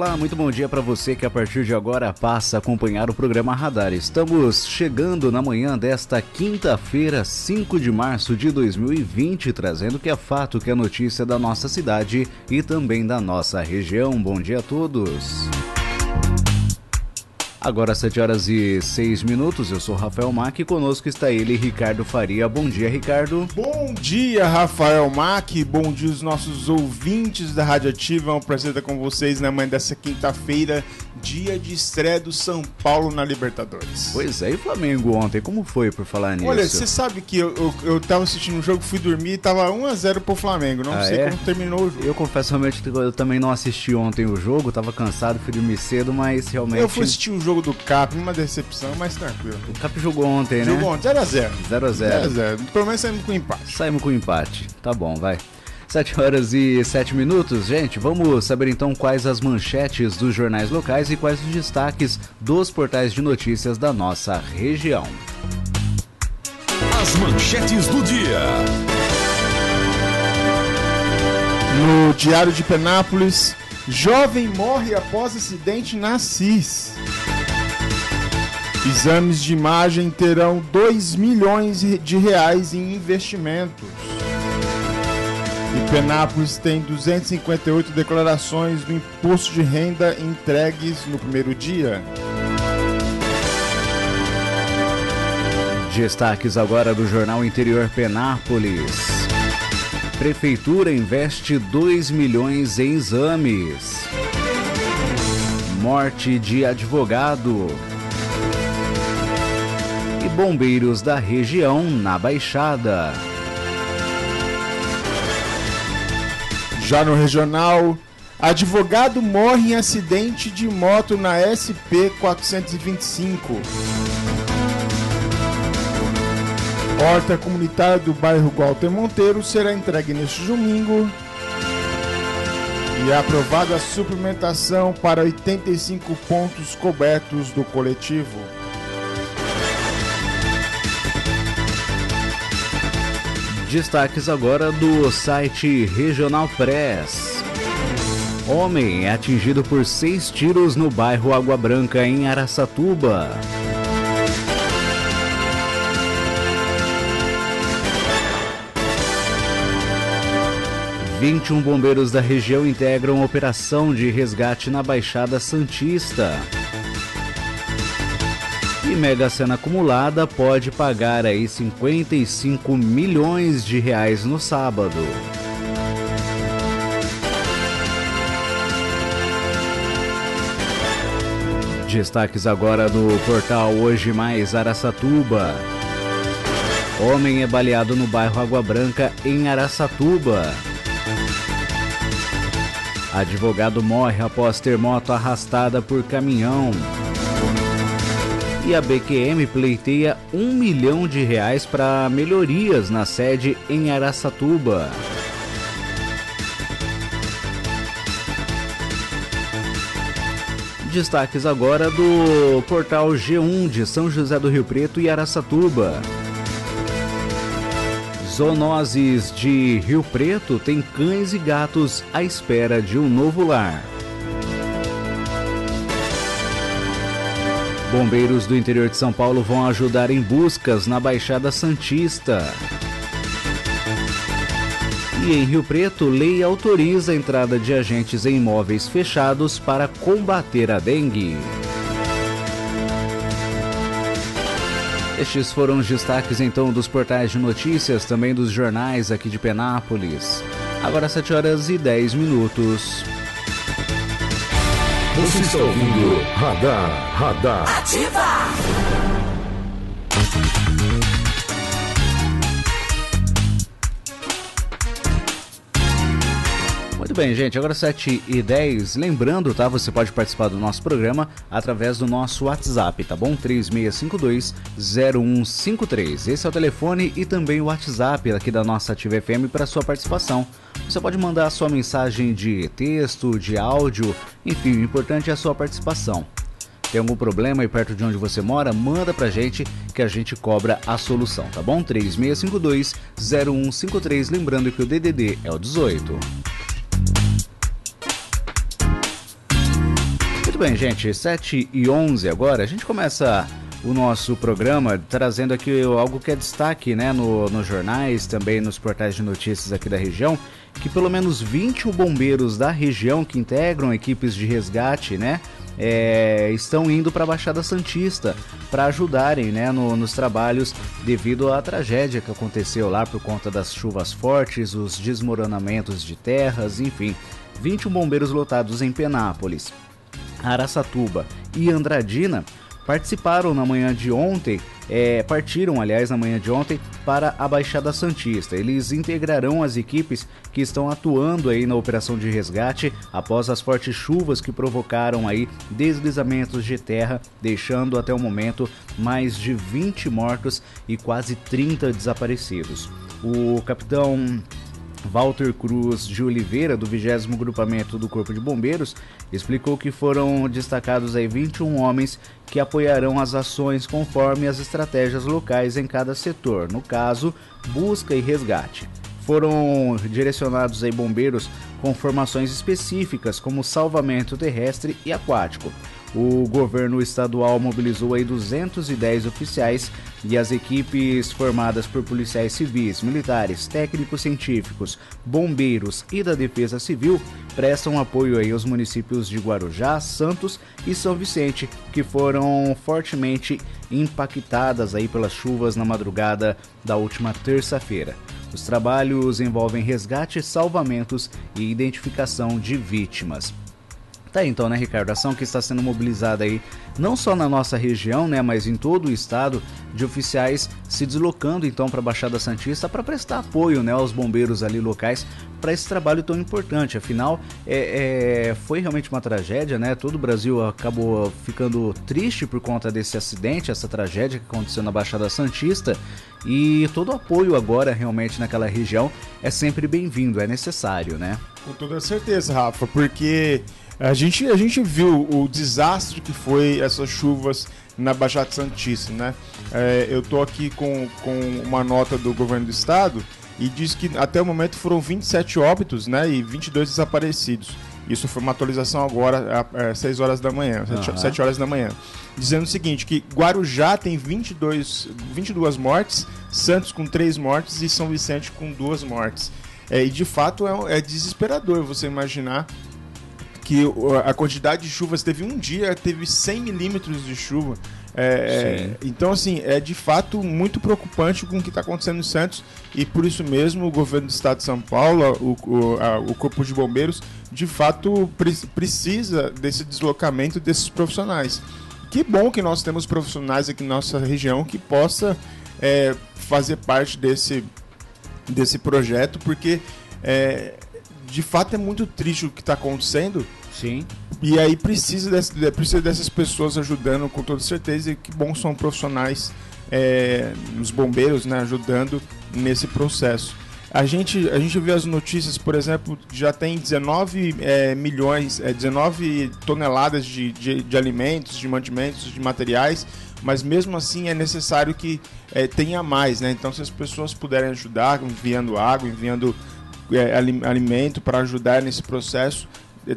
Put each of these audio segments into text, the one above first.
Olá, muito bom dia para você que a partir de agora passa a acompanhar o programa Radar. Estamos chegando na manhã desta quinta-feira, 5 de março de 2020, trazendo que é fato que é notícia da nossa cidade e também da nossa região. Bom dia a todos. Agora 7 horas e 6 minutos, eu sou Rafael Mac e conosco está ele, Ricardo Faria. Bom dia, Ricardo. Bom dia, Rafael Mac. Bom dia os nossos ouvintes da Rádio Ativa. É um prazer estar com vocês na manhã dessa quinta-feira, dia de estreia do São Paulo na Libertadores. Pois é, e Flamengo ontem, como foi por falar nisso? Olha, você sabe que eu, eu, eu tava assistindo o um jogo, fui dormir e tava 1x0 pro Flamengo. Não ah, sei é? como terminou o jogo. Eu confesso realmente que eu também não assisti ontem o jogo, tava cansado, fui dormir cedo, mas realmente. Eu fui assistir o jogo do Cap, uma decepção, mas tranquilo. O Cap jogou ontem, né? Jogou ontem, 0x0. 0x0. 0x0. Pelo menos saímos com empate. Saímos com empate. Tá bom, vai. 7 horas e 7 minutos, gente. Vamos saber então quais as manchetes dos jornais locais e quais os destaques dos portais de notícias da nossa região. As manchetes do dia. No Diário de Penápolis, jovem morre após acidente na CIS. Exames de imagem terão 2 milhões de reais em investimentos. E Penápolis tem 258 declarações do imposto de renda entregues no primeiro dia. Destaques agora do jornal Interior Penápolis. Prefeitura investe 2 milhões em exames. Morte de advogado. Bombeiros da região na Baixada. Já no regional, advogado morre em acidente de moto na SP 425. Horta comunitária do bairro Walter Monteiro será entregue neste domingo. E é aprovada a suplementação para 85 pontos cobertos do coletivo. Destaques agora do site Regional Press. Homem é atingido por seis tiros no bairro Água Branca, em Araçatuba. Vinte bombeiros da região integram operação de resgate na Baixada Santista. E Mega Sena acumulada pode pagar aí 55 milhões de reais no sábado. Destaques agora do portal Hoje Mais Araçatuba. Homem é baleado no bairro Água Branca, em Araçatuba. Advogado morre após ter moto arrastada por caminhão e a BQM pleiteia um milhão de reais para melhorias na sede em Araçatuba. Destaques agora do portal G1 de São José do Rio Preto e Araçatuba. Zoonoses de Rio Preto têm cães e gatos à espera de um novo lar. Bombeiros do interior de São Paulo vão ajudar em buscas na Baixada Santista. E em Rio Preto, lei autoriza a entrada de agentes em imóveis fechados para combater a dengue. Estes foram os destaques então dos portais de notícias, também dos jornais aqui de Penápolis. Agora 7 horas e 10 minutos. Você está ouvindo Radar, Radar. Ativa! Bem, gente, agora 7 e 10 Lembrando, tá? Você pode participar do nosso programa através do nosso WhatsApp, tá bom? 3652-0153. Esse é o telefone e também o WhatsApp aqui da nossa Ativa FM para sua participação. Você pode mandar a sua mensagem de texto, de áudio, enfim, o importante é a sua participação. Tem algum problema aí perto de onde você mora? Manda pra gente que a gente cobra a solução, tá bom? 3652-0153. Lembrando que o DDD é o 18. Bem, gente, 7 e 11 agora. A gente começa o nosso programa trazendo aqui algo que é destaque né, no, nos jornais, também nos portais de notícias aqui da região, que pelo menos 20 bombeiros da região que integram equipes de resgate, né? é, estão indo para a Baixada Santista para ajudarem né, no, nos trabalhos devido à tragédia que aconteceu lá por conta das chuvas fortes, os desmoronamentos de terras, enfim. 21 bombeiros lotados em Penápolis, Araçatuba e Andradina participaram na manhã de ontem, é, partiram, aliás, na manhã de ontem, para a Baixada Santista. Eles integrarão as equipes que estão atuando aí na operação de resgate após as fortes chuvas que provocaram aí deslizamentos de terra, deixando até o momento mais de 20 mortos e quase 30 desaparecidos. O capitão Walter Cruz de Oliveira, do 20 Grupamento do Corpo de Bombeiros, explicou que foram destacados aí 21 homens que apoiarão as ações conforme as estratégias locais em cada setor, no caso, busca e resgate. Foram direcionados aí bombeiros com formações específicas, como salvamento terrestre e aquático. O governo estadual mobilizou aí 210 oficiais e as equipes formadas por policiais civis, militares, técnicos científicos, bombeiros e da Defesa Civil prestam apoio aí aos municípios de Guarujá, Santos e São Vicente, que foram fortemente impactadas aí pelas chuvas na madrugada da última terça-feira. Os trabalhos envolvem resgate, salvamentos e identificação de vítimas. Tá aí, então, né, Ricardo? Ação que está sendo mobilizada aí, não só na nossa região, né, mas em todo o estado, de oficiais se deslocando então para a Baixada Santista para prestar apoio, né, aos bombeiros ali locais para esse trabalho tão importante. Afinal, é, é, foi realmente uma tragédia, né? Todo o Brasil acabou ficando triste por conta desse acidente, essa tragédia que aconteceu na Baixada Santista. E todo o apoio agora realmente naquela região é sempre bem-vindo, é necessário, né? Com toda certeza, Rafa, porque a gente, a gente viu o desastre que foi essas chuvas na Baixada Santista, né? É, eu tô aqui com, com uma nota do governo do estado e diz que até o momento foram 27 óbitos, né? E 22 desaparecidos. Isso foi uma atualização agora, às 6 horas da manhã, uhum. 7 horas da manhã. Dizendo o seguinte, que Guarujá tem 22, 22 mortes, Santos com 3 mortes e São Vicente com 2 mortes. É, e de fato é, é desesperador você imaginar que a quantidade de chuvas teve um dia, teve 100 milímetros de chuva. É, então, assim, é de fato muito preocupante com o que está acontecendo em Santos e por isso mesmo o governo do estado de São Paulo, o, o, a, o Corpo de Bombeiros, de fato pre precisa desse deslocamento desses profissionais. Que bom que nós temos profissionais aqui na nossa região que possa é, fazer parte desse, desse projeto, porque é, de fato é muito triste o que está acontecendo Sim. E aí precisa, desse, precisa dessas pessoas ajudando com toda certeza. E que bom são profissionais, é, os bombeiros, né, ajudando nesse processo. A gente, a gente vê as notícias, por exemplo, já tem 19 é, milhões, é, 19 toneladas de, de, de, alimentos, de mantimentos, de materiais, mas mesmo assim é necessário que é, tenha mais, né? Então, se as pessoas puderem ajudar, enviando água, enviando é, alimento para ajudar nesse processo,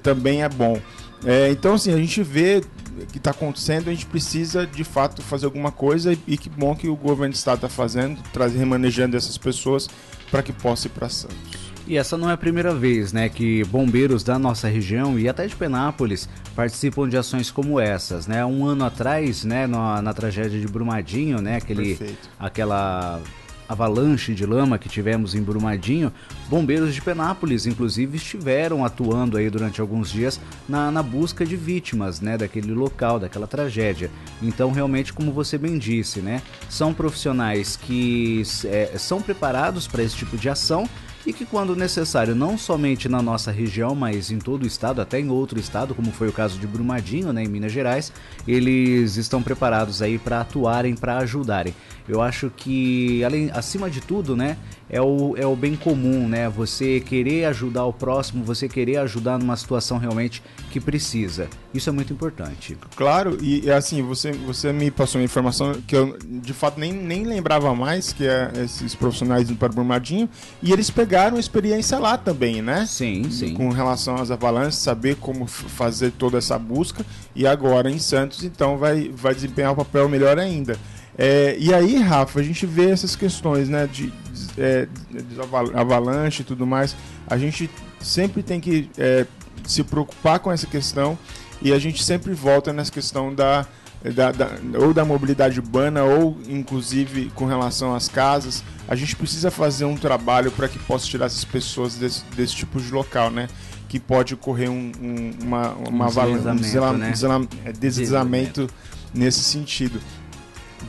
também é bom. É, então, assim, a gente vê o que está acontecendo, a gente precisa de fato fazer alguma coisa e que bom que o governo do estado está fazendo, trazendo, remanejando essas pessoas para que possa ir para Santos. E essa não é a primeira vez, né, que bombeiros da nossa região e até de Penápolis participam de ações como essas, né? Um ano atrás, né, na, na tragédia de Brumadinho, né, aquele, Perfeito. aquela avalanche de lama que tivemos em Brumadinho, bombeiros de Penápolis, inclusive, estiveram atuando aí durante alguns dias na, na busca de vítimas, né, daquele local, daquela tragédia. Então, realmente, como você bem disse, né, são profissionais que é, são preparados para esse tipo de ação e que quando necessário, não somente na nossa região, mas em todo o estado, até em outro estado, como foi o caso de Brumadinho, né, em Minas Gerais, eles estão preparados aí para atuarem, para ajudarem. Eu acho que, além, acima de tudo, né, é o, é o bem comum, né? Você querer ajudar o próximo, você querer ajudar numa situação realmente que precisa. Isso é muito importante. Claro, e assim, você, você me passou uma informação que eu de fato nem, nem lembrava mais, que é esses profissionais indo para Brumadinho, e eles pegaram experiência lá também, né? Sim, sim. Com relação às avalanches, saber como fazer toda essa busca, e agora em Santos, então vai, vai desempenhar um papel melhor ainda. É, e aí, Rafa, a gente vê essas questões, né, de, de, é, de avalanche e tudo mais. A gente sempre tem que é, se preocupar com essa questão e a gente sempre volta nessa questão da, da, da, ou da mobilidade urbana ou inclusive com relação às casas. A gente precisa fazer um trabalho para que possa tirar essas pessoas desse, desse tipo de local, né? Que pode ocorrer um, um, uma, uma um deslizamento, né? deslizamento nesse sentido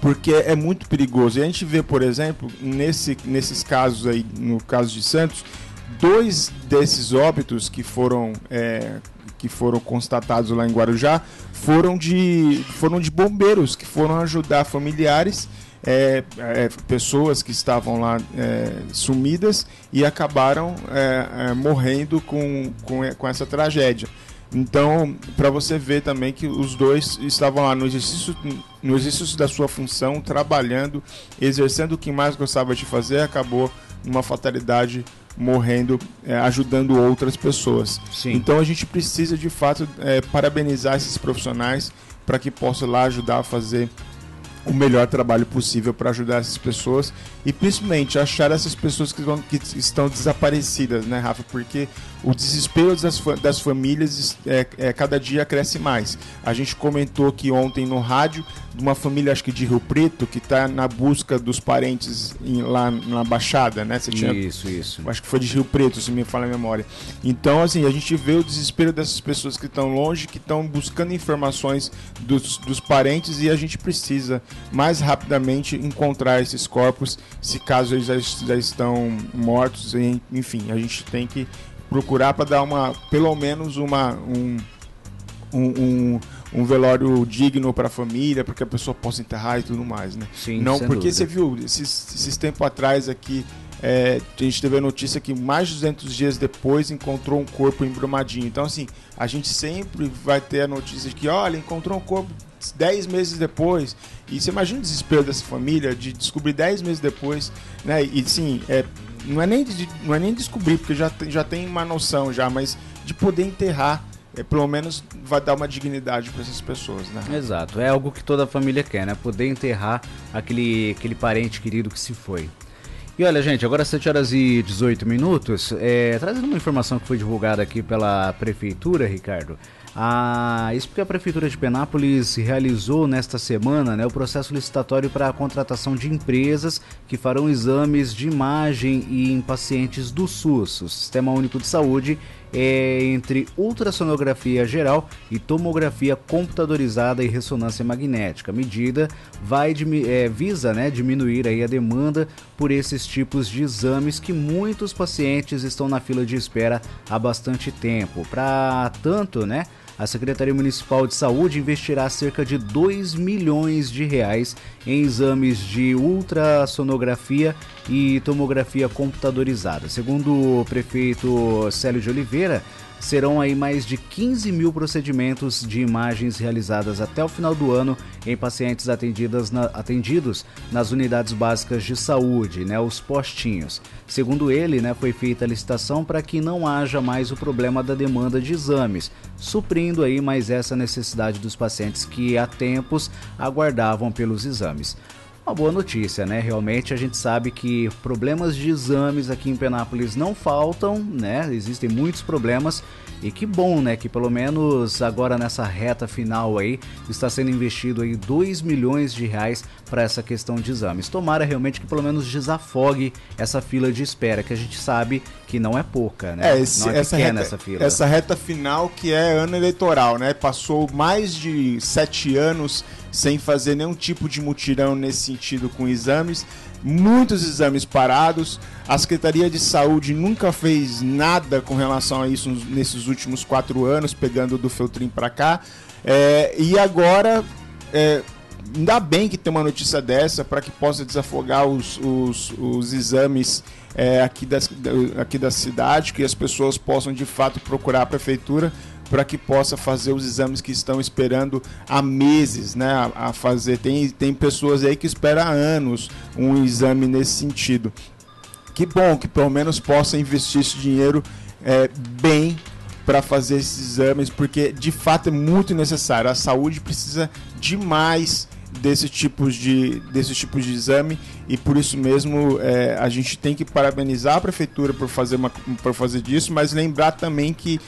porque é muito perigoso. E a gente vê, por exemplo, nesse, nesses casos aí, no caso de Santos, dois desses óbitos que foram é, que foram constatados lá em Guarujá foram de foram de bombeiros que foram ajudar familiares é, é, pessoas que estavam lá é, sumidas e acabaram é, é, morrendo com, com, com essa tragédia. Então, para você ver também que os dois estavam lá no exercício, no exercício da sua função, trabalhando, exercendo o que mais gostava de fazer, acabou numa fatalidade morrendo, é, ajudando outras pessoas. Sim. Então a gente precisa de fato é, parabenizar esses profissionais para que possam lá ajudar a fazer o melhor trabalho possível para ajudar essas pessoas e principalmente achar essas pessoas que, vão, que estão desaparecidas, né, Rafa? Porque o desespero das, das famílias é, é, cada dia cresce mais. A gente comentou aqui ontem no rádio de uma família, acho que de Rio Preto, que está na busca dos parentes em, lá na Baixada, né? Você tinha, isso, isso. Acho que foi de Rio Preto, se me fala a memória. Então, assim, a gente vê o desespero dessas pessoas que estão longe, que estão buscando informações dos, dos parentes e a gente precisa mais rapidamente encontrar esses corpos, se caso eles já, já estão mortos, enfim, a gente tem que procurar para dar uma, pelo menos uma, um, um, um, um velório digno para a família, para que a pessoa possa enterrar e tudo mais, né? Sim, Não, porque dúvida. você viu, esses, esses tempos atrás aqui, é, a gente teve a notícia que mais de 200 dias depois encontrou um corpo em Brumadinho. Então, assim, a gente sempre vai ter a notícia de que, olha, encontrou um corpo 10 meses depois. E você imagina o desespero dessa família de descobrir 10 meses depois, né? E sim, é, não é nem, de, não é nem descobrir, porque já, já tem uma noção já, mas de poder enterrar é, pelo menos vai dar uma dignidade para essas pessoas, né? Exato, é algo que toda família quer, né? Poder enterrar aquele, aquele parente querido que se foi. E olha, gente, agora 7 horas e 18 minutos, é, trazendo uma informação que foi divulgada aqui pela Prefeitura, Ricardo. Ah, isso porque a Prefeitura de Penápolis realizou nesta semana né, o processo licitatório para a contratação de empresas que farão exames de imagem em pacientes do SUS, o Sistema Único de Saúde, é entre ultrassonografia geral e tomografia computadorizada e ressonância magnética. A medida vai é, visa né, diminuir aí a demanda por esses tipos de exames que muitos pacientes estão na fila de espera há bastante tempo. Para tanto, né? A Secretaria Municipal de Saúde investirá cerca de 2 milhões de reais em exames de ultrassonografia e tomografia computadorizada. Segundo o prefeito Célio de Oliveira, serão aí mais de 15 mil procedimentos de imagens realizadas até o final do ano em pacientes atendidas na, atendidos nas unidades básicas de saúde, né, os postinhos. Segundo ele, né, foi feita a licitação para que não haja mais o problema da demanda de exames, suprindo aí mais essa necessidade dos pacientes que há tempos aguardavam pelos exames uma boa notícia, né? Realmente a gente sabe que problemas de exames aqui em Penápolis não faltam, né? Existem muitos problemas e que bom, né? Que pelo menos agora nessa reta final aí está sendo investido aí 2 milhões de reais para essa questão de exames. Tomara realmente que pelo menos desafogue essa fila de espera, que a gente sabe que não é pouca, né? É, esse, não é essa, reta, essa fila. essa reta final que é ano eleitoral, né? Passou mais de sete anos sem fazer nenhum tipo de mutirão nesse sentido com exames, muitos exames parados. A Secretaria de Saúde nunca fez nada com relação a isso nesses últimos quatro anos, pegando do Feltrin para cá. É, e agora, é, ainda bem que tem uma notícia dessa para que possa desafogar os, os, os exames é, aqui, das, aqui da cidade, que as pessoas possam de fato procurar a prefeitura para que possa fazer os exames que estão esperando há meses, né, a, a, fazer. Tem, tem pessoas aí que esperam há anos um exame nesse sentido. Que bom que pelo menos possa investir esse dinheiro é, bem para fazer esses exames, porque de fato é muito necessário. A saúde precisa demais desses tipos de, desses tipos de exame e por isso mesmo é, a gente tem que parabenizar a prefeitura por fazer, uma, por fazer disso, mas lembrar também que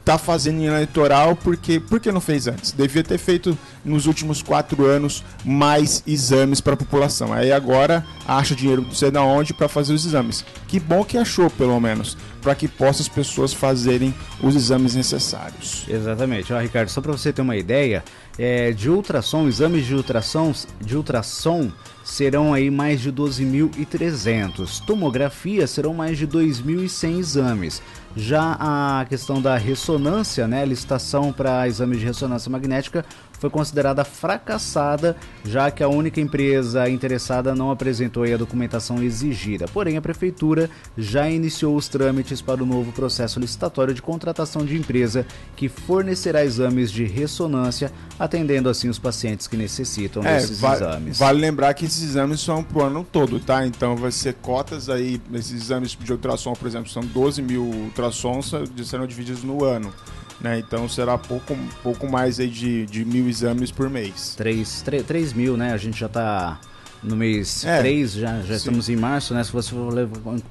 está fazendo em eleitoral porque porque não fez antes? Devia ter feito nos últimos quatro anos mais exames para a população. Aí agora acha dinheiro não sei de onde para fazer os exames. Que bom que achou pelo menos para que possa as pessoas fazerem os exames necessários. Exatamente. Ó, Ricardo só para você ter uma ideia é, de ultrassom exames de ultrassom de ultrassom serão aí mais de 12.300. Tomografia serão mais de 2.100 exames. Já a questão da ressonância, né, licitação para exames de ressonância magnética foi considerada fracassada, já que a única empresa interessada não apresentou a documentação exigida. Porém, a prefeitura já iniciou os trâmites para o novo processo licitatório de contratação de empresa que fornecerá exames de ressonância, atendendo assim os pacientes que necessitam é, desses va exames. Vale lembrar que esses exames são para o ano todo, tá? Então vai ser cotas aí, esses exames de ultrassom, por exemplo, são 12 mil ultrassons, serão divididos no ano. Né? Então será pouco, pouco mais aí de, de mil exames por mês. 3, 3, 3 mil, né? A gente já está no mês é, 3, já, já estamos em março, né? Se você for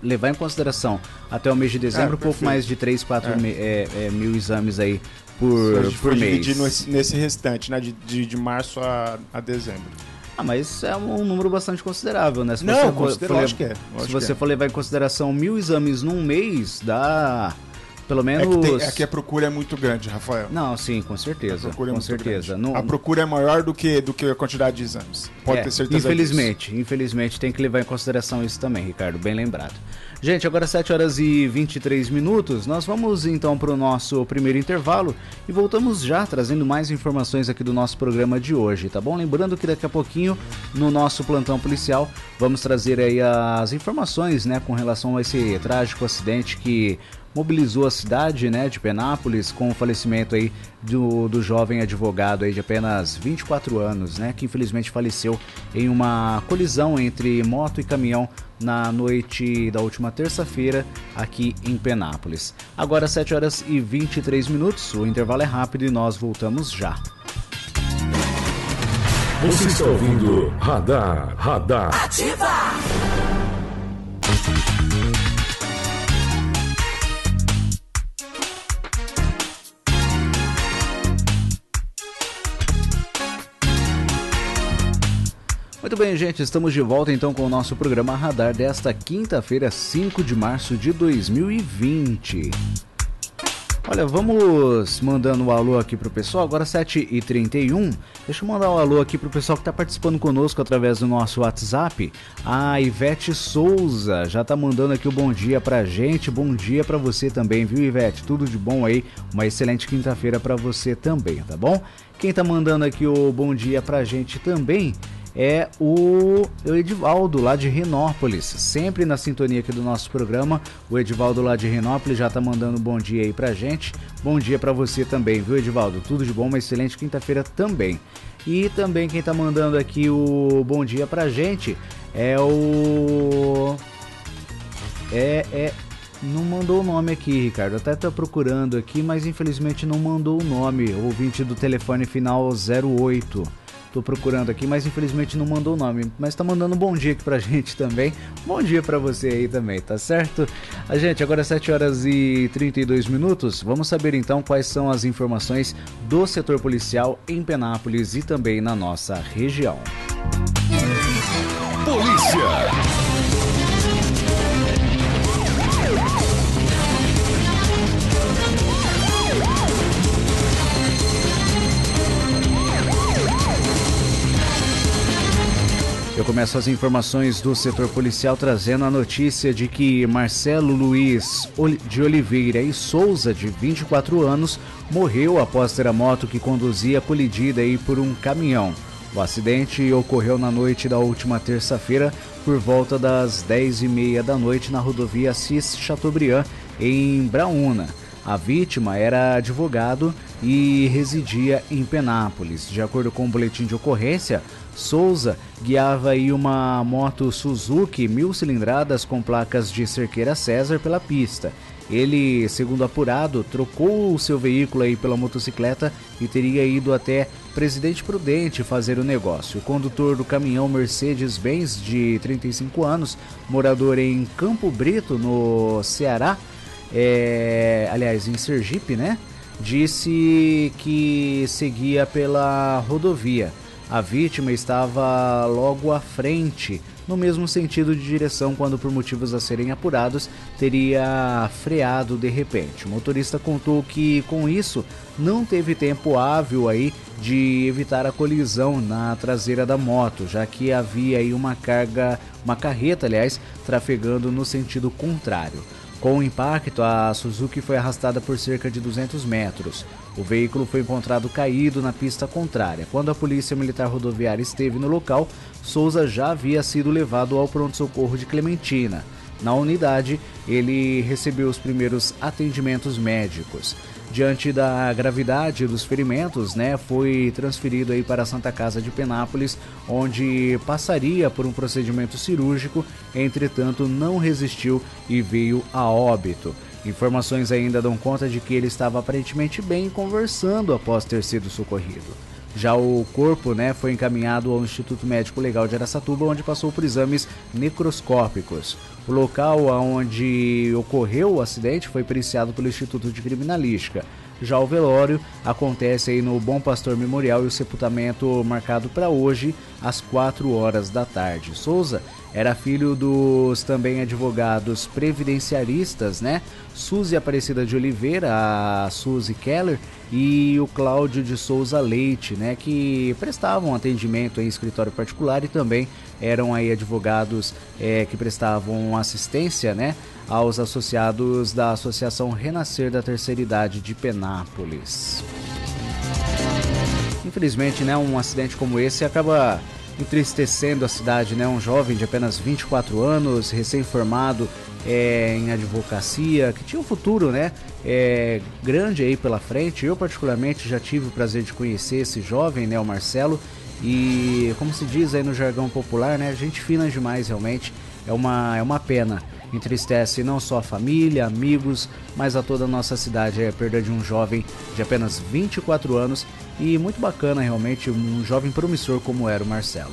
levar em consideração até o mês de dezembro, é, pouco mais de 3, 4 é. é. é, mil exames aí por, por mês. dividir nesse, nesse restante, né? De, de, de março a, a dezembro. Ah, mas é um número bastante considerável, né? Se Não, você for, que é. Se você é. for levar em consideração mil exames num mês, dá pelo menos. É que, tem, é que, a procura é muito grande, Rafael. Não, sim, com certeza. A procura é com certeza. A procura é maior do que, do que a quantidade de exames. Pode é, ter certeza Infelizmente, disso. infelizmente tem que levar em consideração isso também, Ricardo, bem lembrado. Gente, agora 7 horas e 23 minutos. Nós vamos então para o nosso primeiro intervalo e voltamos já trazendo mais informações aqui do nosso programa de hoje, tá bom? Lembrando que daqui a pouquinho no nosso plantão policial vamos trazer aí as informações, né, com relação a esse trágico acidente que mobilizou a cidade né, de Penápolis com o falecimento aí do, do jovem advogado aí de apenas 24 anos, né, que infelizmente faleceu em uma colisão entre moto e caminhão na noite da última terça-feira aqui em Penápolis. Agora 7 horas e 23 minutos, o intervalo é rápido e nós voltamos já. Você está ouvindo Radar, Radar. Ativa! Muito bem, gente, estamos de volta então com o nosso programa Radar desta quinta-feira, 5 de março de 2020. Olha, vamos mandando um alô aqui pro pessoal, agora 7h31. Deixa eu mandar um alô aqui pro pessoal que tá participando conosco através do nosso WhatsApp. A Ivete Souza já tá mandando aqui o bom dia pra gente. Bom dia para você também, viu, Ivete? Tudo de bom aí. Uma excelente quinta-feira para você também, tá bom? Quem tá mandando aqui o bom dia pra gente também é o Edivaldo lá de Renópolis, sempre na sintonia aqui do nosso programa. O Edivaldo lá de Renópolis já tá mandando um bom dia aí pra gente. Bom dia para você também, viu, Edivaldo? Tudo de bom, uma excelente quinta-feira também. E também quem tá mandando aqui o bom dia pra gente é o é é não mandou o nome aqui, Ricardo. Até tá procurando aqui, mas infelizmente não mandou o nome. Ouvinte do telefone final 08. Tô procurando aqui, mas infelizmente não mandou o nome. Mas tá mandando um bom dia aqui pra gente também. Bom dia pra você aí também, tá certo? A gente, agora 7 horas e 32 minutos. Vamos saber então quais são as informações do setor policial em Penápolis e também na nossa região. Polícia. Eu começo as informações do setor policial trazendo a notícia de que Marcelo Luiz de Oliveira e Souza, de 24 anos, morreu após ter a moto que conduzia colidida aí por um caminhão. O acidente ocorreu na noite da última terça-feira, por volta das 10h30 da noite, na rodovia Assis Chateaubriand, em Braúna. A vítima era advogado e residia em Penápolis. De acordo com o boletim de ocorrência, Souza guiava aí uma moto Suzuki mil cilindradas com placas de Cerqueira César pela pista. Ele, segundo apurado, trocou o seu veículo aí pela motocicleta e teria ido até Presidente Prudente fazer o negócio. O condutor do caminhão Mercedes-Benz, de 35 anos, morador em Campo Brito, no Ceará, é, aliás, em Sergipe, né? Disse que seguia pela rodovia. A vítima estava logo à frente, no mesmo sentido de direção, quando, por motivos a serem apurados, teria freado de repente. O motorista contou que, com isso, não teve tempo hábil aí de evitar a colisão na traseira da moto, já que havia aí uma carga, uma carreta, aliás, trafegando no sentido contrário. Com o impacto, a Suzuki foi arrastada por cerca de 200 metros. O veículo foi encontrado caído na pista contrária. Quando a Polícia Militar Rodoviária esteve no local, Souza já havia sido levado ao pronto-socorro de Clementina. Na unidade, ele recebeu os primeiros atendimentos médicos. Diante da gravidade dos ferimentos, né, foi transferido aí para a Santa Casa de Penápolis, onde passaria por um procedimento cirúrgico, entretanto não resistiu e veio a óbito. Informações ainda dão conta de que ele estava aparentemente bem conversando após ter sido socorrido. Já o corpo né, foi encaminhado ao Instituto Médico Legal de Aracatuba, onde passou por exames necroscópicos. O local onde ocorreu o acidente foi periciado pelo Instituto de Criminalística. Já o velório acontece aí no Bom Pastor Memorial e o sepultamento marcado para hoje às 4 horas da tarde. Souza era filho dos também advogados previdenciaristas, né? Suzy Aparecida de Oliveira, a Suzy Keller e o Cláudio de Souza Leite, né? Que prestavam atendimento em escritório particular e também eram aí advogados é, que prestavam assistência, né? Aos associados da Associação Renascer da Terceira Idade de Penápolis. Infelizmente, né? Um acidente como esse acaba entristecendo a cidade, né? Um jovem de apenas 24 anos, recém-formado é, em advocacia, que tinha um futuro, né? É, grande aí pela frente. Eu particularmente já tive o prazer de conhecer esse jovem, né? O Marcelo. E como se diz aí no jargão popular, né? Gente fina demais, realmente. É uma, é uma pena. Entristece não só a família, amigos, mas a toda a nossa cidade. É a perda de um jovem de apenas 24 anos e muito bacana realmente, um jovem promissor como era o Marcelo.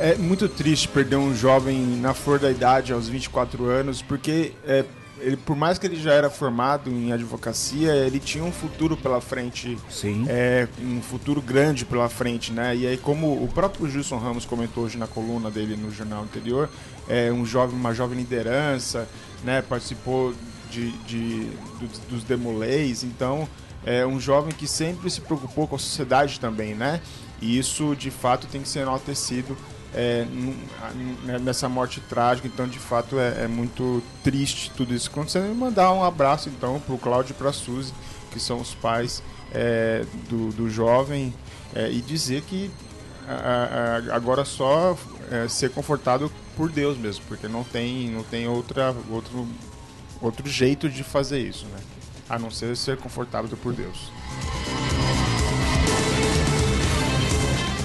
É muito triste perder um jovem na flor da idade aos 24 anos, porque é, ele, por mais que ele já era formado em advocacia, ele tinha um futuro pela frente. Sim. É, um futuro grande pela frente, né? E aí, como o próprio Gilson Ramos comentou hoje na coluna dele no jornal anterior, é um jovem, uma jovem liderança, né? Participou de, de dos, dos Demolês, então é um jovem que sempre se preocupou com a sociedade também, né? E isso, de fato, tem que ser enaltecido é, né, nessa morte trágica. Então, de fato, é, é, muito triste tudo isso acontecendo. E mandar um abraço, então, para o Cláudio e para a Suzy, que são os pais é, do, do jovem, é, e dizer que a, a, agora só é, ser confortado por Deus mesmo, porque não tem, não tem outra, outro, outro jeito de fazer isso, né? a não ser ser confortável por Deus.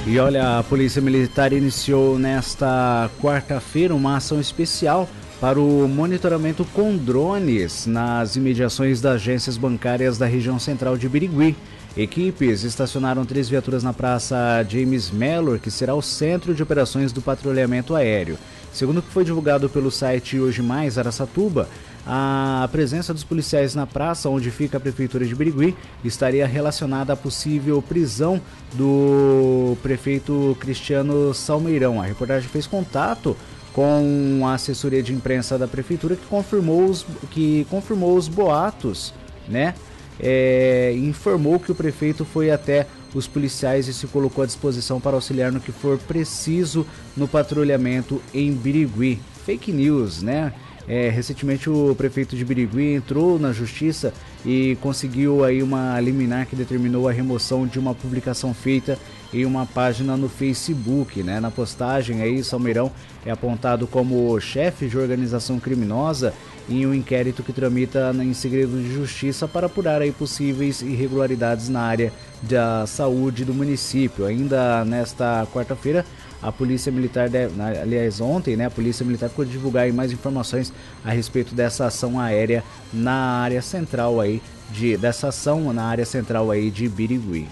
E olha, a Polícia Militar iniciou nesta quarta-feira uma ação especial para o monitoramento com drones nas imediações das agências bancárias da região central de Birigui. Equipes estacionaram três viaturas na Praça James Mellor, que será o centro de operações do patrulhamento aéreo. Segundo o que foi divulgado pelo site Hoje Mais Aracatuba, a presença dos policiais na praça onde fica a prefeitura de Birigui estaria relacionada à possível prisão do prefeito Cristiano Salmeirão. A reportagem fez contato com a assessoria de imprensa da prefeitura que confirmou os, que confirmou os boatos, né? É, informou que o prefeito foi até os policiais e se colocou à disposição para auxiliar no que for preciso no patrulhamento em Birigui. Fake news, né? É, recentemente o prefeito de Birigui entrou na justiça e conseguiu aí uma liminar que determinou a remoção de uma publicação feita em uma página no Facebook, né? Na postagem aí, Salmeirão é apontado como chefe de organização criminosa em um inquérito que tramita em segredo de justiça para apurar aí possíveis irregularidades na área da saúde do município. Ainda nesta quarta-feira, a Polícia Militar, deve, aliás, ontem, né, a Polícia Militar ficou divulgar mais informações a respeito dessa ação aérea na área central aí de dessa ação na área central aí de Birigui.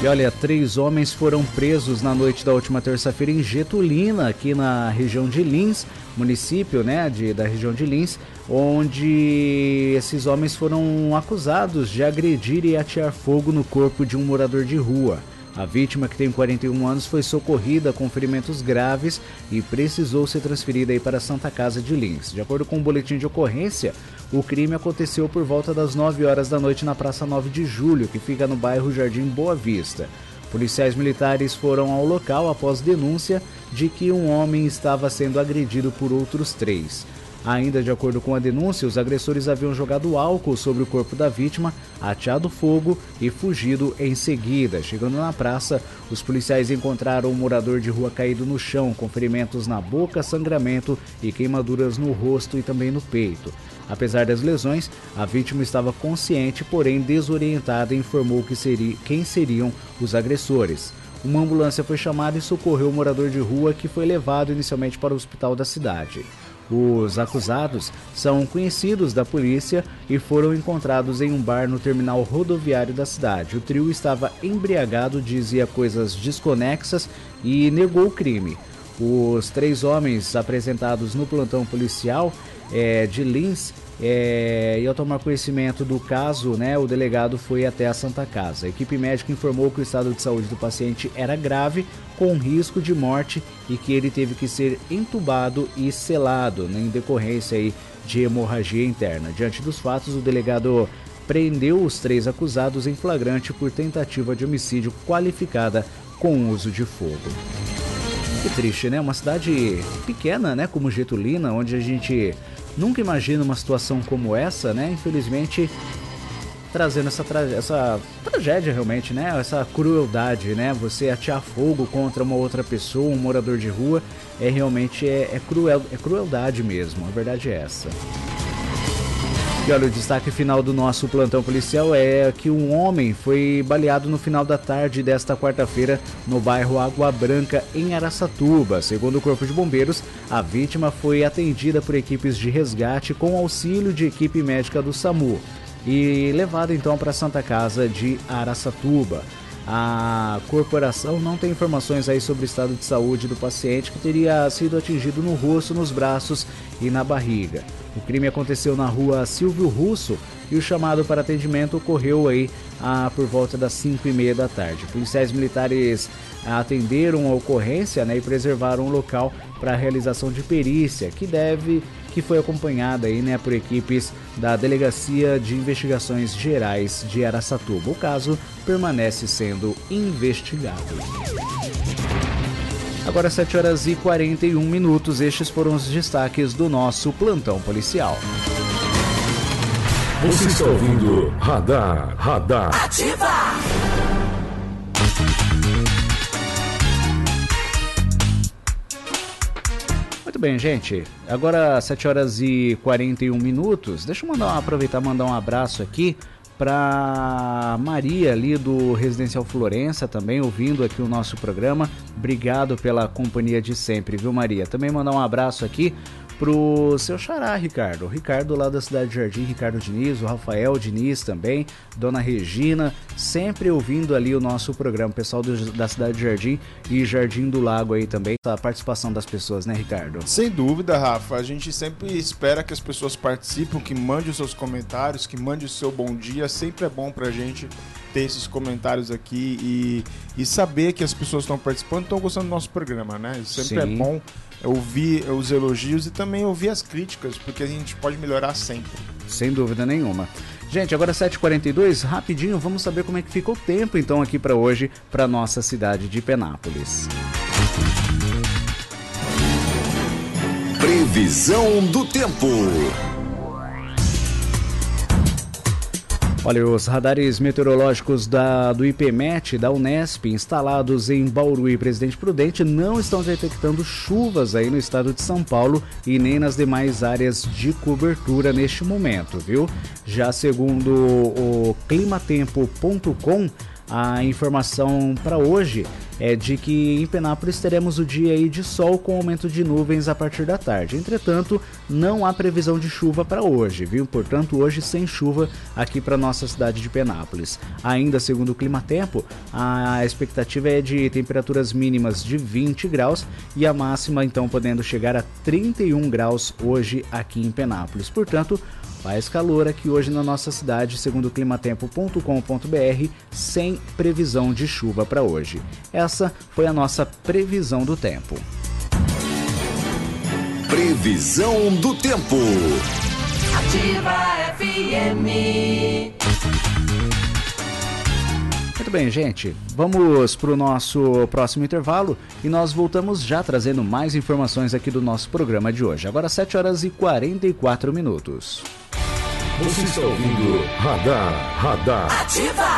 E olha, três homens foram presos na noite da última terça-feira em Getulina, aqui na região de Lins, município né, de, da região de Lins, onde esses homens foram acusados de agredir e atear fogo no corpo de um morador de rua. A vítima, que tem 41 anos, foi socorrida com ferimentos graves e precisou ser transferida para a Santa Casa de Lins. De acordo com o um boletim de ocorrência, o crime aconteceu por volta das 9 horas da noite na Praça 9 de Julho, que fica no bairro Jardim Boa Vista. Policiais militares foram ao local após denúncia de que um homem estava sendo agredido por outros três. Ainda de acordo com a denúncia, os agressores haviam jogado álcool sobre o corpo da vítima, ateado fogo e fugido em seguida. Chegando na praça, os policiais encontraram um morador de rua caído no chão, com ferimentos na boca, sangramento e queimaduras no rosto e também no peito. Apesar das lesões, a vítima estava consciente, porém desorientada e informou que seria, quem seriam os agressores. Uma ambulância foi chamada e socorreu o morador de rua que foi levado inicialmente para o hospital da cidade. Os acusados são conhecidos da polícia e foram encontrados em um bar no terminal rodoviário da cidade. O trio estava embriagado, dizia coisas desconexas e negou o crime. Os três homens apresentados no plantão policial é, de Lins é, e ao tomar conhecimento do caso, né, o delegado foi até a Santa Casa. A equipe médica informou que o estado de saúde do paciente era grave, com risco de morte e que ele teve que ser entubado e selado né, em decorrência aí de hemorragia interna. Diante dos fatos, o delegado prendeu os três acusados em flagrante por tentativa de homicídio qualificada com uso de fogo. Que triste, né? Uma cidade pequena, né? Como Getulina, onde a gente nunca imagina uma situação como essa, né? Infelizmente, trazendo essa, tra essa tragédia realmente, né? Essa crueldade, né? Você atear fogo contra uma outra pessoa, um morador de rua, é realmente é, é, cruel, é crueldade mesmo. A verdade é essa. E olha, o destaque final do nosso plantão policial é que um homem foi baleado no final da tarde desta quarta-feira no bairro Água Branca, em Araçatuba. Segundo o Corpo de Bombeiros, a vítima foi atendida por equipes de resgate com auxílio de equipe médica do SAMU e levada então para a Santa Casa de Araçatuba. A corporação não tem informações aí sobre o estado de saúde do paciente que teria sido atingido no rosto, nos braços e na barriga. O crime aconteceu na rua Silvio Russo e o chamado para atendimento ocorreu aí ah, por volta das 5 e meia da tarde. Policiais militares atenderam a ocorrência né, e preservaram o local para a realização de perícia, que deve que foi acompanhada aí, né, por equipes da Delegacia de Investigações Gerais de Araçatuba. O caso permanece sendo investigado. Agora 7 horas e 41 minutos, estes foram os destaques do nosso plantão policial. Você está ouvindo Radar, Radar. Ativa! Muito bem, gente. Agora 7 horas e 41 minutos. Deixa eu mandar, aproveitar mandar um abraço aqui para Maria ali do Residencial Florença também ouvindo aqui o nosso programa. Obrigado pela companhia de sempre, viu Maria? Também mandar um abraço aqui pro seu xará, Ricardo. O Ricardo lá da Cidade de Jardim, Ricardo Diniz, o Rafael Diniz também, Dona Regina, sempre ouvindo ali o nosso programa, pessoal do, da Cidade de Jardim e Jardim do Lago aí também, a participação das pessoas, né, Ricardo? Sem dúvida, Rafa. A gente sempre espera que as pessoas participem, que mandem os seus comentários, que mandem o seu bom dia. Sempre é bom pra gente ter esses comentários aqui e, e saber que as pessoas estão participando estão gostando do nosso programa, né? Sempre é Sim. é bom ouvir os elogios e também ouvir as críticas, porque a gente pode melhorar sempre. Sem dúvida nenhuma. Gente, agora 7h42, rapidinho, vamos saber como é que ficou o tempo então aqui para hoje, para nossa cidade de Penápolis. Previsão do tempo. Olha, os radares meteorológicos da, do IPMET, da Unesp, instalados em Bauru e Presidente Prudente, não estão detectando chuvas aí no estado de São Paulo e nem nas demais áreas de cobertura neste momento, viu? Já segundo o climatempo.com, a informação para hoje é de que em Penápolis teremos o dia aí de sol com aumento de nuvens a partir da tarde. Entretanto, não há previsão de chuva para hoje, viu? Portanto, hoje sem chuva aqui para nossa cidade de Penápolis. Ainda segundo o Clima Tempo, a expectativa é de temperaturas mínimas de 20 graus e a máxima então podendo chegar a 31 graus hoje aqui em Penápolis. Portanto, Faz calor aqui hoje na nossa cidade, segundo o climatempo.com.br, sem previsão de chuva para hoje. Essa foi a nossa previsão do tempo. Previsão do tempo. Ativa FM. Muito bem, gente. Vamos para o nosso próximo intervalo e nós voltamos já trazendo mais informações aqui do nosso programa de hoje. Agora 7 horas e 44 minutos. Você está ouvindo Radar, Radar. Ativa!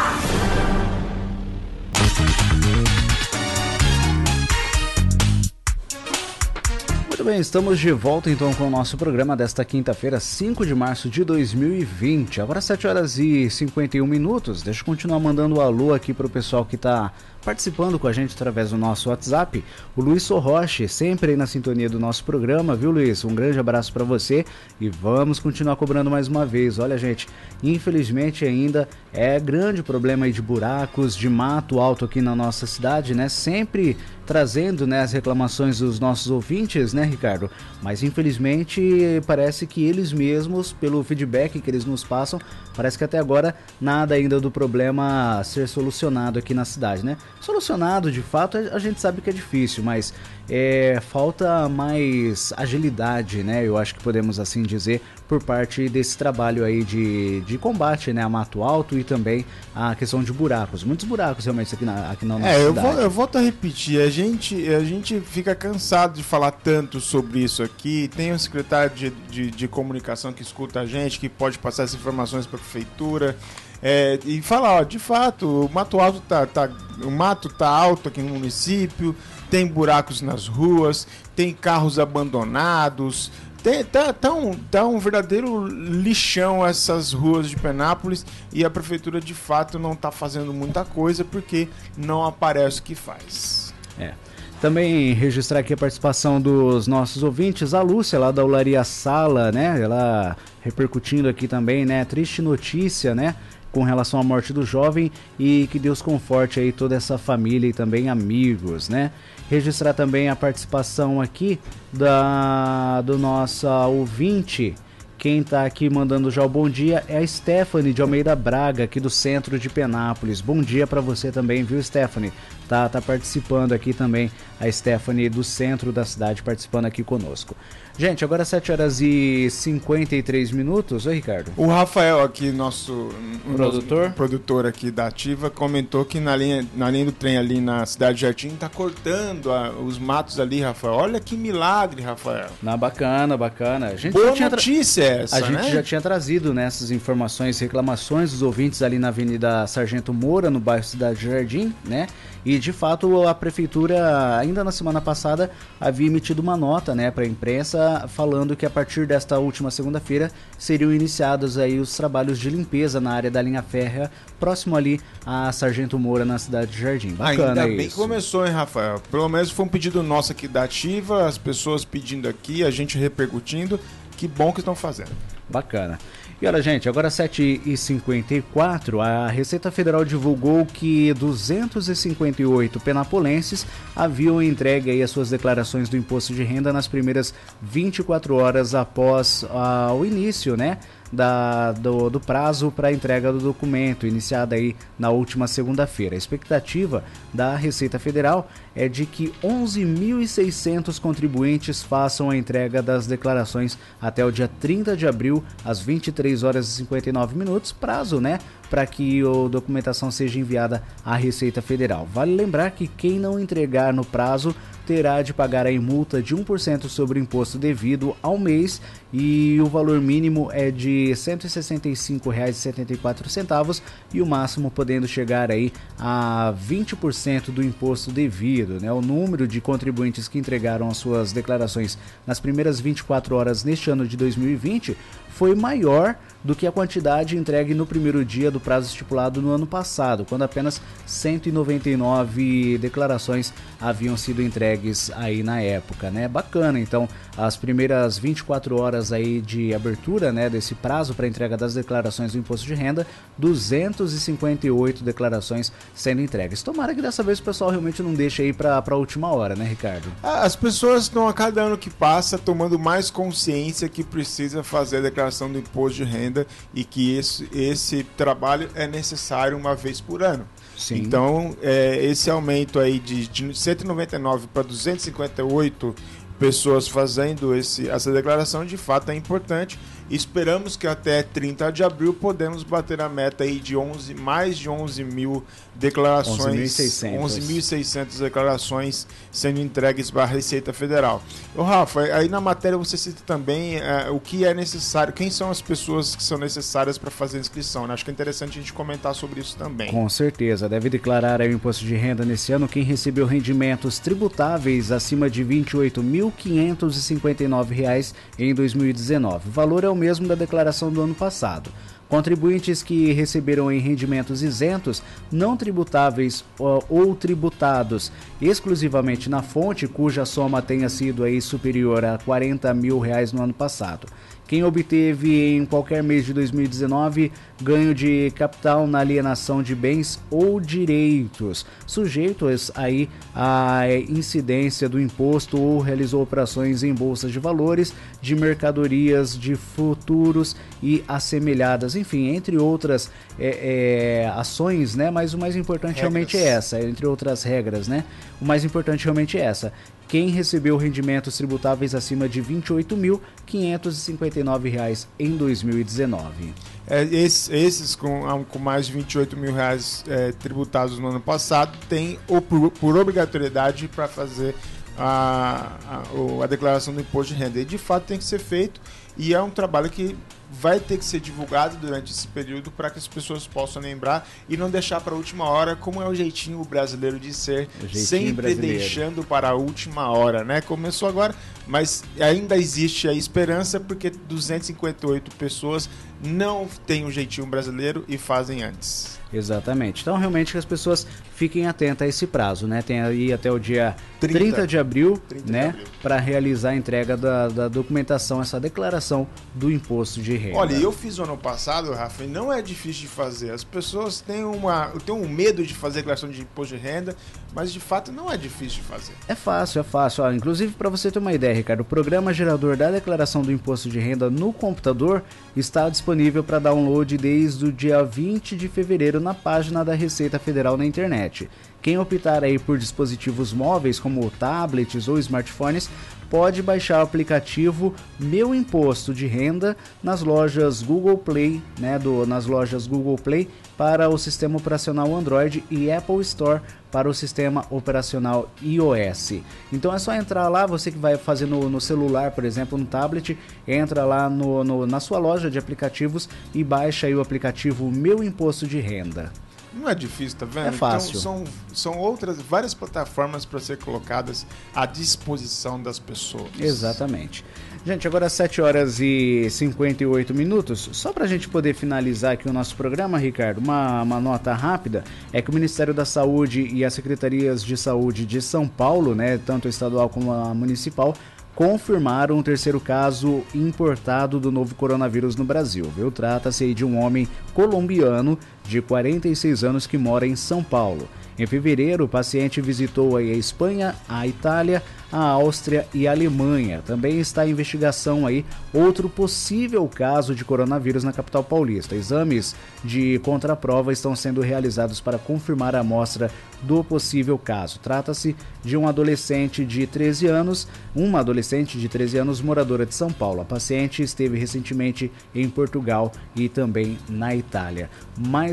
Muito bem, estamos de volta então com o nosso programa desta quinta-feira, 5 de março de 2020. Agora 7 horas e 51 minutos. Deixa eu continuar mandando um alô aqui para o pessoal que está participando com a gente através do nosso WhatsApp, o Luiz Sorroche, sempre aí na sintonia do nosso programa, viu Luiz? Um grande abraço para você e vamos continuar cobrando mais uma vez. Olha, gente, infelizmente ainda é grande problema aí de buracos, de mato alto aqui na nossa cidade, né? Sempre trazendo né, as reclamações dos nossos ouvintes, né, Ricardo? Mas infelizmente parece que eles mesmos, pelo feedback que eles nos passam, parece que até agora nada ainda do problema ser solucionado aqui na cidade, né? Solucionado, de fato, a gente sabe que é difícil, mas é, falta mais agilidade, né? Eu acho que podemos assim dizer, por parte desse trabalho aí de, de combate né, a mato alto e também a questão de buracos. Muitos buracos realmente aqui na, aqui na nossa é, eu cidade. Vou, eu volto a repetir, a gente, a gente fica cansado de falar tanto sobre isso aqui. Tem um secretário de, de, de comunicação que escuta a gente, que pode passar essas informações para a prefeitura. É, e falar, ó, de fato, o mato alto tá, tá, o mato tá alto aqui no município, tem buracos nas ruas, tem carros abandonados, tem, tá, tá, um, tá um verdadeiro lixão essas ruas de Penápolis e a prefeitura de fato não está fazendo muita coisa porque não aparece o que faz. É. Também registrar aqui a participação dos nossos ouvintes, a Lúcia lá da Olaria Sala, né? Ela repercutindo aqui também, né? Triste notícia, né? Com relação à morte do jovem e que Deus conforte aí toda essa família e também amigos, né? Registrar também a participação aqui da do nosso ouvinte. Quem está aqui mandando já o bom dia é a Stephanie de Almeida Braga, aqui do centro de Penápolis. Bom dia para você também, viu, Stephanie? Tá, tá participando aqui também a Stephanie do centro da cidade participando aqui conosco. Gente, agora 7 horas e 53 minutos. Oi, Ricardo. O Rafael aqui, nosso produtor, nosso produtor aqui da Ativa, comentou que na linha, na linha do trem ali na Cidade de Jardim tá cortando a, os matos ali, Rafael. Olha que milagre, Rafael. Na bacana, bacana. A gente Boa notícia essa, A gente né? já tinha trazido nessas informações, reclamações dos ouvintes ali na Avenida Sargento Moura, no bairro Cidade Jardim, né? E de fato a prefeitura, ainda na semana passada, havia emitido uma nota, né, para a imprensa falando que a partir desta última segunda-feira seriam iniciados aí os trabalhos de limpeza na área da linha férrea, próximo ali a Sargento Moura, na cidade de Jardim. Bacana Ainda bem isso. que começou, hein, Rafael? Pelo menos foi um pedido nosso aqui da Ativa, as pessoas pedindo aqui, a gente repercutindo. Que bom que estão fazendo. Bacana. E olha, gente, agora 7h54, a Receita Federal divulgou que 258 penapolenses haviam entregue as suas declarações do imposto de renda nas primeiras 24 horas após ah, o início, né? Da, do, do prazo para entrega do documento, iniciada aí na última segunda-feira. A expectativa da Receita Federal é de que 11.600 contribuintes façam a entrega das declarações até o dia 30 de abril, às 23 horas e 59 minutos, prazo, né, para que a documentação seja enviada à Receita Federal. Vale lembrar que quem não entregar no prazo terá de pagar a multa de 1% sobre o imposto devido ao mês e o valor mínimo é de R$ 165,74 e o máximo podendo chegar aí a 20% do imposto devido. Né? O número de contribuintes que entregaram as suas declarações nas primeiras 24 horas neste ano de 2020 foi maior do que a quantidade entregue no primeiro dia do prazo estipulado no ano passado, quando apenas 199 declarações haviam sido entregues aí na época, né? Bacana, então, as primeiras 24 horas aí de abertura, né, desse prazo para entrega das declarações do imposto de renda, 258 declarações sendo entregues. Tomara que dessa vez o pessoal realmente não deixe aí para a última hora, né, Ricardo? Ah, As pessoas estão a cada ano que passa tomando mais consciência que precisa fazer a declaração do imposto de renda e que esse, esse trabalho é necessário uma vez por ano. Sim. Então, é, esse aumento aí de, de 199 para 258 pessoas fazendo esse, essa declaração de fato é importante. Esperamos que até 30 de abril podemos bater a meta aí de 11, mais de 11 mil declarações, 11.600. 11.600 declarações sendo entregues para a Receita Federal. Ô Rafa, aí na matéria você cita também é, o que é necessário, quem são as pessoas que são necessárias para fazer a inscrição. Né? Acho que é interessante a gente comentar sobre isso também. Com certeza, deve declarar aí o imposto de renda nesse ano quem recebeu rendimentos tributáveis acima de R$ 28.559 em 2019. O valor é o mesmo da declaração do ano passado. Contribuintes que receberam em rendimentos isentos, não tributáveis ou tributados exclusivamente na fonte, cuja soma tenha sido aí superior a 40 mil reais no ano passado. Quem obteve em qualquer mês de 2019 ganho de capital na alienação de bens ou direitos, sujeitos aí à incidência do imposto ou realizou operações em bolsas de valores, de mercadorias, de futuros e assemelhadas, enfim, entre outras é, é, ações, né? Mas o mais importante Regras. realmente é essa, entre outras regras, né? O mais importante realmente é essa. Quem recebeu rendimentos tributáveis acima de R$ 28.559 em 2019. É, esses, esses com, ah, com mais de 28 mil reais é, tributados no ano passado têm por, por obrigatoriedade para fazer a, a, a declaração do imposto de renda. E de fato tem que ser feito e é um trabalho que vai ter que ser divulgado durante esse período para que as pessoas possam lembrar e não deixar para a última hora, como é o jeitinho brasileiro de ser, sempre brasileiro. deixando para a última hora, né? Começou agora, mas ainda existe a esperança porque 258 pessoas não têm o jeitinho brasileiro e fazem antes. Exatamente. Então, realmente, que as pessoas fiquem atentas a esse prazo, né? Tem aí até o dia 30, 30 de abril, 30 de né? Para realizar a entrega da, da documentação, essa declaração do imposto de renda. Olha, eu fiz o ano passado, Rafa, e não é difícil de fazer. As pessoas têm, uma, têm um medo de fazer declaração de imposto de renda, mas de fato não é difícil de fazer. É fácil, é fácil. Ó, inclusive, para você ter uma ideia, Ricardo, o programa gerador da declaração do imposto de renda no computador está disponível para download desde o dia 20 de fevereiro na página da Receita Federal na internet. Quem optar aí por dispositivos móveis como tablets ou smartphones pode baixar o aplicativo Meu Imposto de renda nas lojas Google Play, né, do, nas lojas Google Play para o sistema operacional Android e Apple Store para o sistema operacional iOS. Então é só entrar lá, você que vai fazer no, no celular, por exemplo, no tablet, entra lá no, no, na sua loja de aplicativos e baixa aí o aplicativo Meu Imposto de Renda. Não é difícil, tá vendo? É fácil. Então, são, são outras, várias plataformas para ser colocadas à disposição das pessoas. Exatamente. Gente, agora 7 horas e 58 minutos. Só para a gente poder finalizar aqui o nosso programa, Ricardo, uma, uma nota rápida é que o Ministério da Saúde e as Secretarias de Saúde de São Paulo, né, tanto a estadual como a municipal, confirmaram um terceiro caso importado do novo coronavírus no Brasil. Viu? Trata-se aí de um homem colombiano de 46 anos que mora em São Paulo. Em fevereiro, o paciente visitou a Espanha, a Itália, a Áustria e a Alemanha. Também está em investigação aí outro possível caso de coronavírus na capital paulista. Exames de contraprova estão sendo realizados para confirmar a amostra do possível caso. Trata-se de um adolescente de 13 anos, uma adolescente de 13 anos moradora de São Paulo. A paciente esteve recentemente em Portugal e também na Itália.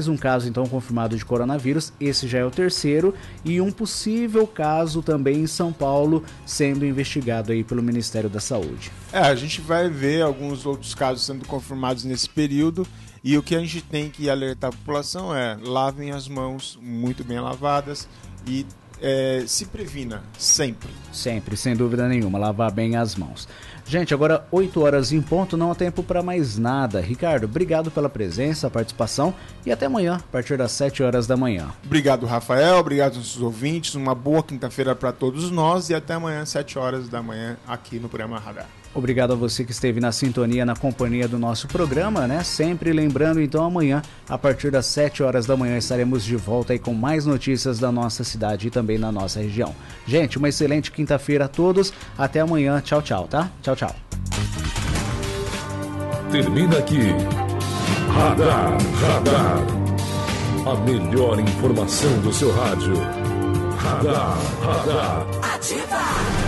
Mais um caso então confirmado de coronavírus, esse já é o terceiro e um possível caso também em São Paulo sendo investigado aí pelo Ministério da Saúde. É, a gente vai ver alguns outros casos sendo confirmados nesse período e o que a gente tem que alertar a população é lavem as mãos muito bem lavadas e é, se previna sempre. Sempre, sem dúvida nenhuma, lavar bem as mãos. Gente, agora 8 horas em ponto, não há tempo para mais nada. Ricardo, obrigado pela presença, participação e até amanhã, a partir das 7 horas da manhã. Obrigado, Rafael, obrigado aos nossos ouvintes, uma boa quinta-feira para todos nós e até amanhã, 7 horas da manhã, aqui no programa Radar. Obrigado a você que esteve na sintonia, na companhia do nosso programa, né? Sempre lembrando, então, amanhã, a partir das 7 horas da manhã, estaremos de volta aí com mais notícias da nossa cidade e também na nossa região. Gente, uma excelente quinta-feira a todos. Até amanhã. Tchau, tchau, tá? Tchau, tchau. Termina aqui. Radar, radar. A melhor informação do seu rádio. Radar, radar. Ativa!